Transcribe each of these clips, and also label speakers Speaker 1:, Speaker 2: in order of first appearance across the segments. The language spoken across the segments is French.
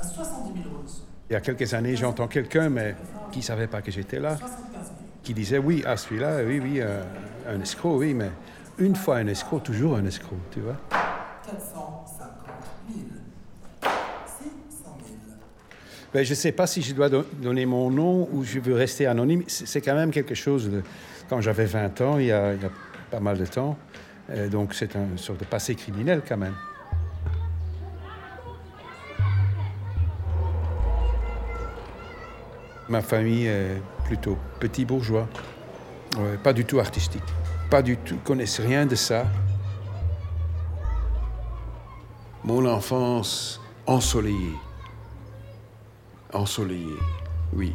Speaker 1: À 70 000 euros.
Speaker 2: Il y a quelques années, j'entends quelqu'un, mais qui ne savait pas que j'étais là, qui disait oui, à celui-là, oui, oui, un escroc, oui, mais une fois un escroc, toujours un escroc, tu vois.
Speaker 1: 450 000. 600 000.
Speaker 2: Ben, je ne sais pas si je dois do- donner mon nom ou je veux rester anonyme. C'est c'est quand même quelque chose de... Quand j'avais 20 ans, il y a, il y a pas mal de temps, euh, donc c'est un sorte de passé criminel quand même. Ma famille est plutôt petit bourgeois, pas du tout artistique, pas du tout, connaissent rien de ça. Mon enfance ensoleillée, ensoleillée, oui.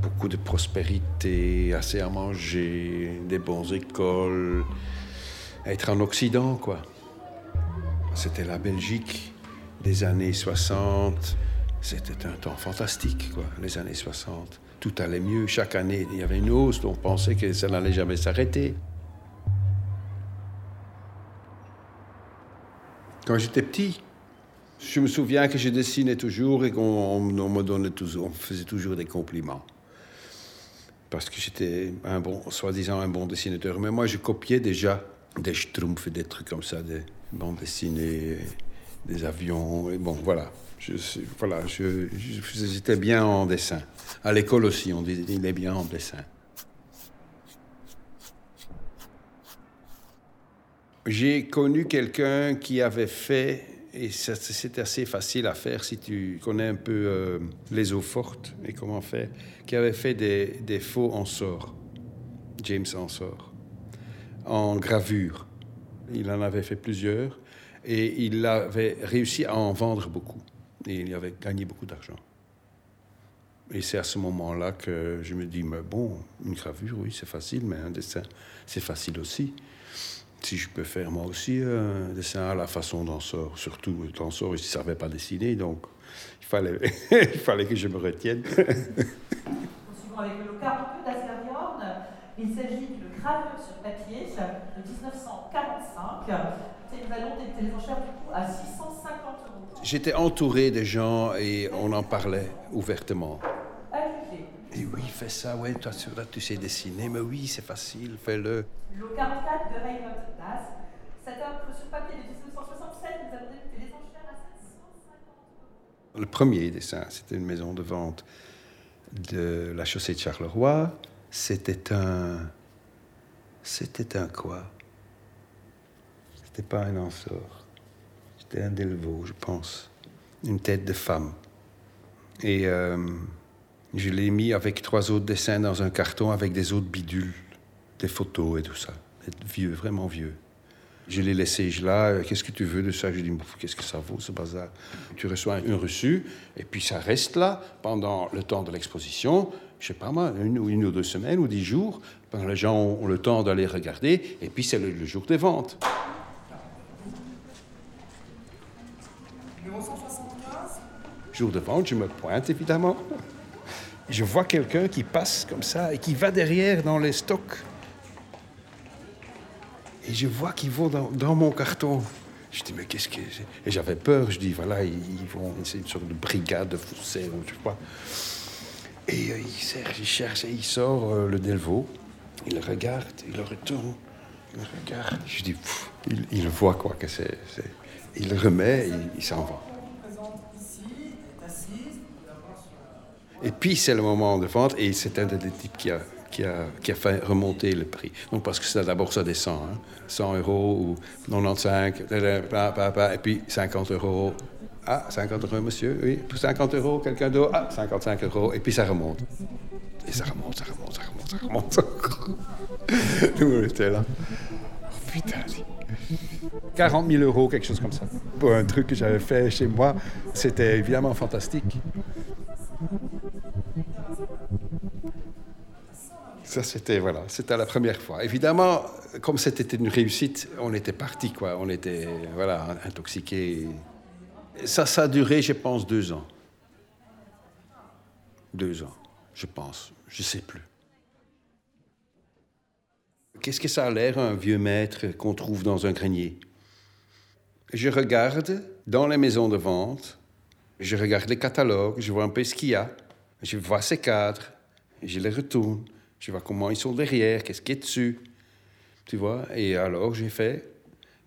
Speaker 2: Beaucoup de prospérité, assez à manger, des bonnes écoles, être en Occident, quoi. C'était la Belgique des années 60. C'était un temps fantastique, quoi, les années 60. Tout allait mieux. Chaque année, il y avait une hausse. On pensait que ça n'allait jamais s'arrêter. Quand j'étais petit, je me souviens que je dessinais toujours et qu'on on- on me donnait toujours, on faisait toujours des compliments. Parce que j'étais un bon, soi-disant un bon dessinateur. Mais moi, je copiais déjà des schtroumpfs des trucs comme ça, des bandes dessinées, des avions. Et bon, voilà. Voilà, j'étais bien en dessin. À l'école aussi, on disait il est bien en dessin. J'ai connu quelqu'un qui avait fait, et c'est assez facile à faire si tu connais un peu euh, les eaux fortes et comment faire, qui avait fait des, des faux Ensor, James Ensor, en gravure. Il en avait fait plusieurs et il avait réussi à en vendre beaucoup. Et il avait gagné beaucoup d'argent. Et c'est à ce moment-là que je me dis, mais bon, une gravure, oui, c'est facile, mais un dessin, c'est facile aussi si je peux faire moi aussi un dessin à la façon d'Ensor. Surtout, d'Ensor, il ne savait pas dessiner, donc il fallait, il fallait que je me retienne.
Speaker 3: Poursuivons avec le local d'Aseriorn. Il s'agit d'une gravure sur papier de 1945. Une valeur des téléphones chers du coup à 650 euros.
Speaker 2: J'étais entouré de gens et on en parlait ouvertement.
Speaker 3: À juger.
Speaker 2: Et oui, fais ça, ouais, toi, tu- là, tu sais dessiner, mais oui, c'est facile, fais-le.
Speaker 3: Le 44 de Reinhold Das. Cette œuvre sur papier de 1967 nous avons débuté les enchères à 750 euros.
Speaker 2: Le premier dessin, c'était une maison de vente de la chaussée de Charleroi. C'était un. C'était un quoi? C'était pas un ensor. C'était un Delvaux, je pense. Une tête de femme. Et euh, je l'ai mis avec trois autres dessins dans un carton avec des autres bidules, des photos et tout ça. Vieux, vraiment vieux. Je l'ai laissé là. euh, Qu'est-ce que tu veux de ça? Je dis, Bouf, qu'est-ce que ça vaut ce bazar? Tu reçois un reçu et puis ça reste là pendant le temps de l'exposition. Je sais pas moi, une, ou- deux semaines ou dix jours. Pendant les gens ont le temps d'aller regarder et puis c'est le jour des ventes. Jour de vente, je me pointe évidemment. Je vois quelqu'un qui passe comme ça et qui va derrière dans les stocks. Et je vois qu'ils vont dans, mon carton. Je dis, mais qu'est-ce que c'est? Et j'avais peur. Je dis, voilà, ils, vont. C'est une sorte de brigade de faussaires, je sais pas. Et euh, il, cherche, il cherche et il sort euh, le Delvaux. Il regarde, il le retourne, il regarde. Je dis, il, voit quoi que c'est. Il remet et il s'en va. Et puis, c'est le moment de vente, et c'est un des types qui a, qui, a, qui a fait remonter le prix. Donc, parce que d'abord, ça descend. hein. 100 euros ou 95, pa, pa, pa, et puis 50 euros. Ah, 50 euros, monsieur, oui. Pour 50 euros, quelqu'un d'autre. Ah, 55 euros, et puis ça remonte. Et ça remonte, ça remonte, ça remonte, ça remonte. Nous, on était là. Oh, putain. 40 000 euros, quelque chose comme ça. Pour un truc que j'avais fait chez moi, c'était évidemment fantastique. Ça, c'était la première fois. Évidemment, comme c'était une réussite, on était parti, quoi. On était voilà intoxiqués. Ça, ça a duré, je pense, deux ans. Deux ans, je pense. Je sais plus. Qu'est-ce que ça a l'air, un vieux maître qu'on trouve dans un grenier? Je regarde dans les maisons de vente, je regarde les catalogues, je vois un peu ce qu'il y a, je vois ces cadres, je les retourne, je vois comment ils sont derrière, qu'est-ce qui est dessus, tu vois. Et alors j'ai fait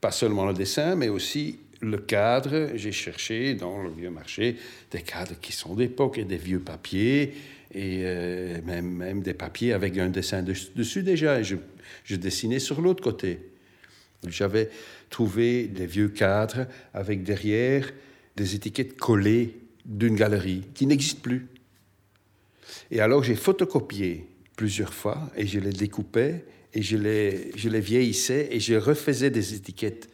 Speaker 2: pas seulement le dessin, mais aussi le cadre. J'ai cherché dans le vieux marché des cadres qui sont d'époque et des vieux papiers et euh, même, même des papiers avec un dessin dessus déjà. Et je, je dessinais sur l'autre côté. J'avais trouvé des vieux cadres avec derrière des étiquettes collées d'une galerie qui n'existe plus. Et alors j'ai photocopié plusieurs fois et je les découpais et je les, je les vieillissais et je refaisais des étiquettes,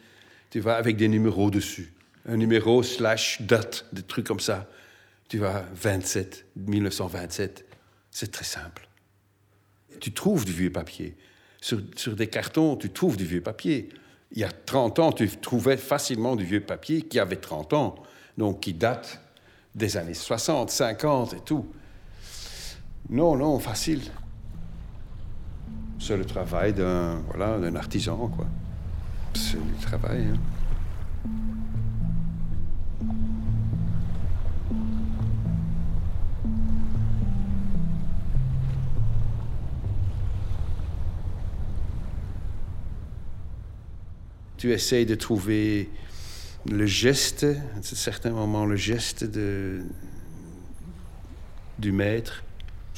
Speaker 2: tu vois, avec des numéros dessus. Un numéro slash date, des trucs comme ça. Tu vois, 27, 1927. C'est très simple. Tu trouves du vieux papier. Sur, sur, des cartons, tu trouves du vieux papier. Il y a 30 ans, tu trouvais facilement du vieux papier qui avait 30 ans, donc qui date des années 60, 50 et tout. Non, non, facile. C'est le travail d'un voilà, artisan, quoi. C'est du travail. Hein. Tu essayes de trouver le geste, à certains moments, le geste de, du maître.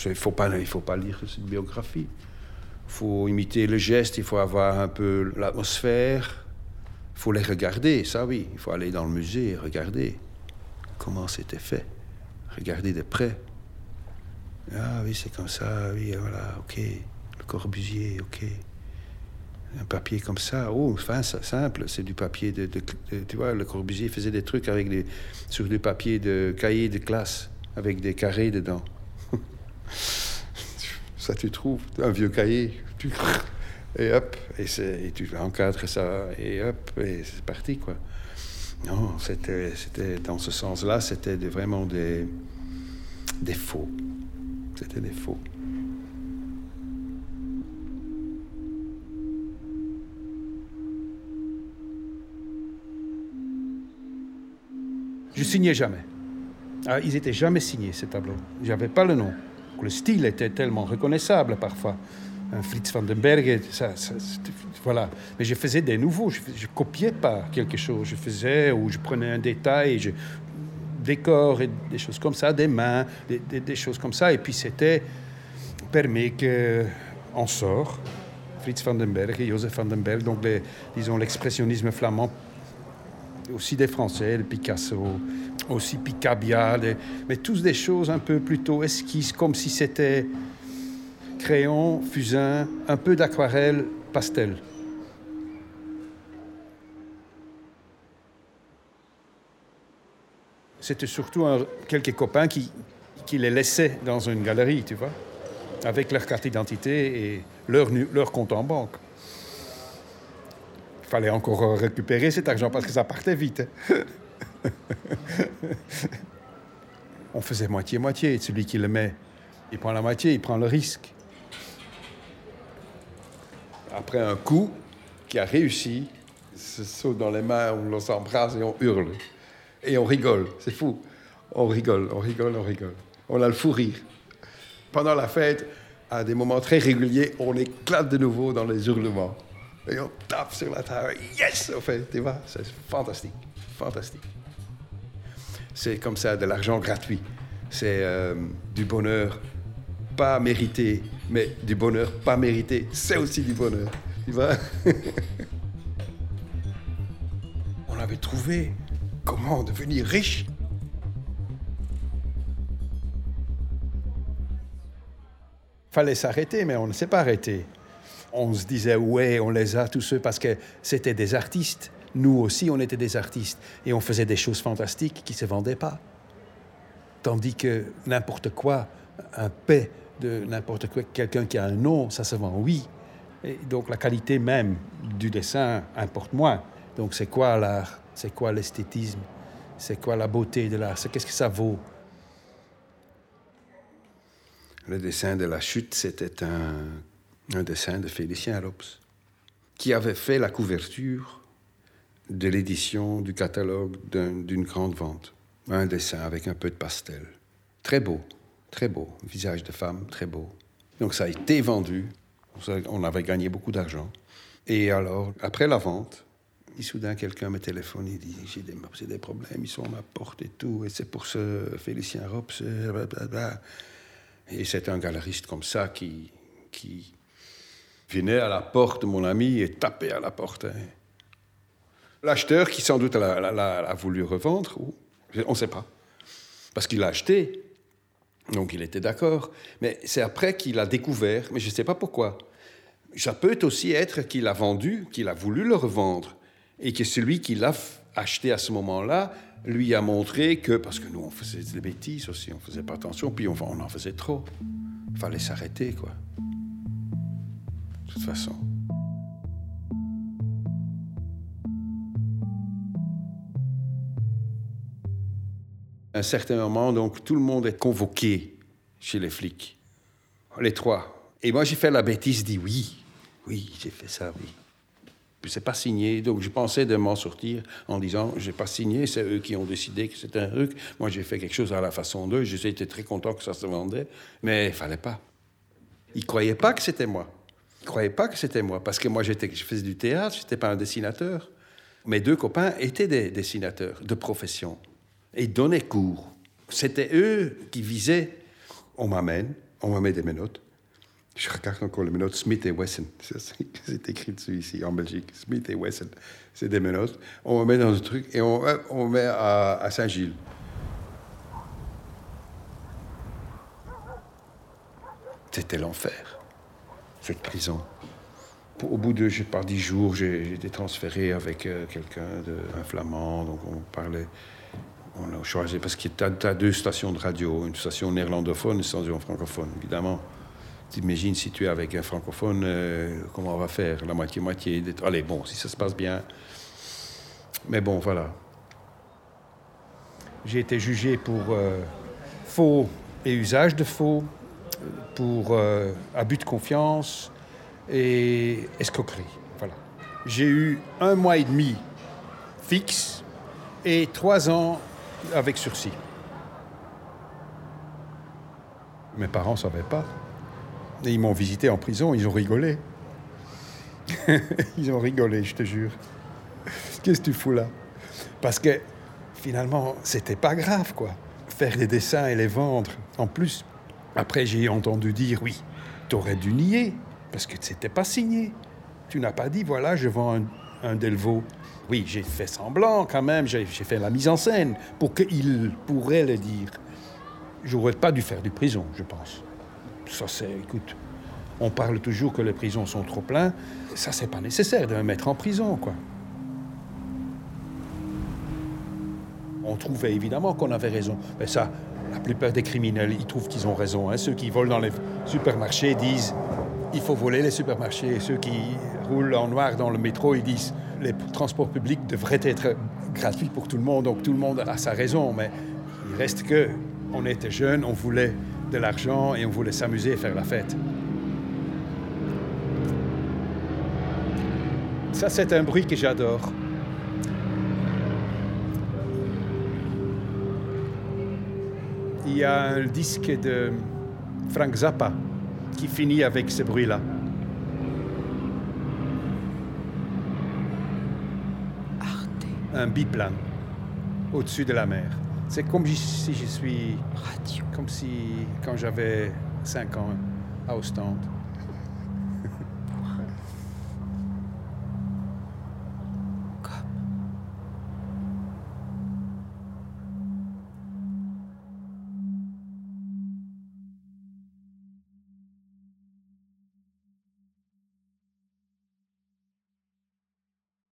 Speaker 2: Il ne faut, faut pas lire cette biographie. Faut imiter le geste, il faut avoir un peu l'atmosphère. Il faut les regarder, ça oui. Il faut aller dans le musée et regarder comment c'était fait. Regarder de près. Ah oui, c'est comme ça, oui, voilà, ok. Le Corbusier, ok. Un papier comme ça, oh, enfin, simple, c'est du papier de, Tu vois, le Corbusier faisait des trucs avec des, sur du papier de cahier de classe, avec des carrés dedans. ça tu trouves, un vieux cahier, et hop, et, et, tu encadres ça, et hop, et c'est parti, quoi. Non, c'était, c'était dans ce sens-là, c'était vraiment des, des faux. C'était des faux. Je signais jamais. Ah, ils n'étaient jamais signés, ces tableaux. J'avais pas le nom. Le style était tellement reconnaissable parfois. Un Fritz van den Berg, ça, voilà. Mais je faisais des nouveaux, je, ne copiais pas quelque chose. Je faisais ou je prenais un détail, je décore et des choses comme ça, des mains, des, choses comme ça. Et puis c'était permet qu'on sort. Fritz van den Berg et Joseph van den Berg, donc disons l'expressionnisme flamand aussi des Français, de Picasso, aussi Picabia, mais tous des choses un peu plutôt esquisses, comme si c'était crayon, fusain, un peu d'aquarelle, pastel. C'était surtout quelques copains qui, les laissaient dans une galerie, tu vois, avec leur carte d'identité et leur, leur compte en banque. Il fallait encore récupérer cet argent parce que ça partait vite. On faisait moitié-moitié. Celui qui le met, il prend la moitié, il prend le risque. Après un coup qui a réussi, se saute dans les mains, on s'embrasse et on hurle. Et on rigole, c'est fou. On rigole, on rigole, on rigole. On a le fou rire. Pendant la fête, à des moments très réguliers, on éclate de nouveau dans les hurlements. Et on tape sur la table. Yes! fait, tu vois, c'est fantastique. Fantastique. C'est comme ça de l'argent gratuit. C'est euh, du bonheur pas mérité, mais du bonheur pas mérité, c'est aussi du bonheur. On avait trouvé comment devenir riche. Fallait s'arrêter, mais on ne s'est pas arrêté on se disait, ouais, on les a tous ceux parce que c'était des artistes. Nous aussi, on était des artistes. Et on faisait des choses fantastiques qui ne se vendaient pas. Tandis que n'importe quoi, un paix de n'importe quoi, quelqu'un qui a un nom, ça se vend, oui. Et donc la qualité même du dessin importe moins. Donc c'est quoi l'art? C'est quoi l'esthétisme? C'est quoi la beauté de l'art? Qu'est-ce que ça vaut? Le dessin de la chute, c'était un dessin de Félicien Rops, qui avait fait la couverture de l'édition du catalogue d'une grande vente. Un dessin avec un peu de pastel. Très beau, très beau. Visage de femme, très beau. Donc ça a été vendu. On avait gagné beaucoup d'argent. Et alors, après la vente, soudain, quelqu'un me téléphone, il dit J'ai des, problèmes, ils sont à ma porte et tout, et c'est pour ce Félicien Rops, Et c'est un galeriste comme ça qui, qui venait à la porte de mon ami et tapait à la porte. Hein. L'acheteur, qui sans doute a, voulu revendre, on ne sait pas, parce qu'il l'a acheté, donc il était d'accord. Mais c'est après qu'il a découvert, mais je ne sais pas pourquoi. Ça peut aussi être qu'il a vendu, qu'il a voulu le revendre et que celui qui l'a acheté à ce moment-là lui a montré que, parce que nous on faisait des bêtises aussi, on faisait pas attention, puis on, on en faisait trop. Il fallait s'arrêter, quoi. De toute façon. Un certain moment, donc, tout le monde est convoqué chez les flics. Les trois. Et moi, j'ai fait la bêtise, dit oui. Oui, j'ai fait ça, oui c'est pas signé. Donc, je pensais de m'en sortir en disant, j'ai pas signé, c'est eux qui ont décidé que c'était un truc. Moi, j'ai fait quelque chose à la façon d'eux. J'étais très content que ça se vendait, mais il fallait pas. Ils croyaient pas que c'était moi. Ils croyaient pas que c'était moi, parce que moi, j'étais, je faisais du théâtre, j'étais pas un dessinateur. Mes deux copains étaient des dessinateurs de profession et donnaient cours. C'était eux qui visaient. On m'amène, on met des menottes. Je regarde encore les menottes Smith et Wesson. C'est écrit dessus ici, en Belgique. Smith et Wesson. C'est des menottes. On me met dans un truc et on, on met à, à Saint-Gilles. C'était l'enfer, cette prison. Au bout de, je pas, dix jours, j'ai été transféré avec euh, quelqu'un, un flamand, donc on parlait. On a choisi, parce qu'il y a deux stations de radio, une station néerlandophone et une station francophone, évidemment. T'imagines si tu es avec un francophone, euh, comment on va faire? La moitié-moitié. Allez, bon, si ça se passe bien. Mais bon, voilà. J'ai été jugé pour euh, faux et usage de faux, pour euh, abus de confiance et escroquerie. Voilà. J'ai eu un mois et demi fixe et trois ans avec sursis. Mes parents ne savaient pas. Et ils m'ont visité en prison, ils ont rigolé. ils ont rigolé, je te jure. Qu'est-ce que tu fous là? Parce que finalement, c'était pas grave, quoi. Faire des dessins et les vendre. En plus, après, j'ai entendu dire oui, tu aurais dû nier, parce que c'était pas signé. Tu n'as pas dit, voilà, je vends un Delvaux. Oui, j'ai fait semblant quand même, j'ai fait la mise en scène pour qu'il pourrait le dire. J'aurais pas dû faire du prison, je pense ça c'est, écoute, on parle toujours que les prisons sont trop pleines. Ça, c'est pas nécessaire de me mettre en prison, quoi. On trouvait évidemment qu'on avait raison. Mais ça, la plupart des criminels, ils trouvent qu'ils ont raison. Hein. Ceux qui volent dans les supermarchés disent il faut voler les supermarchés. Ceux qui roulent en noir dans le métro, ils disent les transports publics devraient être gratuits pour tout le monde. Donc tout le monde a sa raison. Mais il reste que on était jeunes, on voulait de l'argent et on voulait s'amuser et faire la fête. Ça, c'est un bruit que j'adore. Il y a un disque de Frank Zappa qui finit avec ce bruit-là. Un biplane au-dessus de la mer. C'est comme si je suis. Radio. Comme si, quand j'avais 5 ans, à Ostende.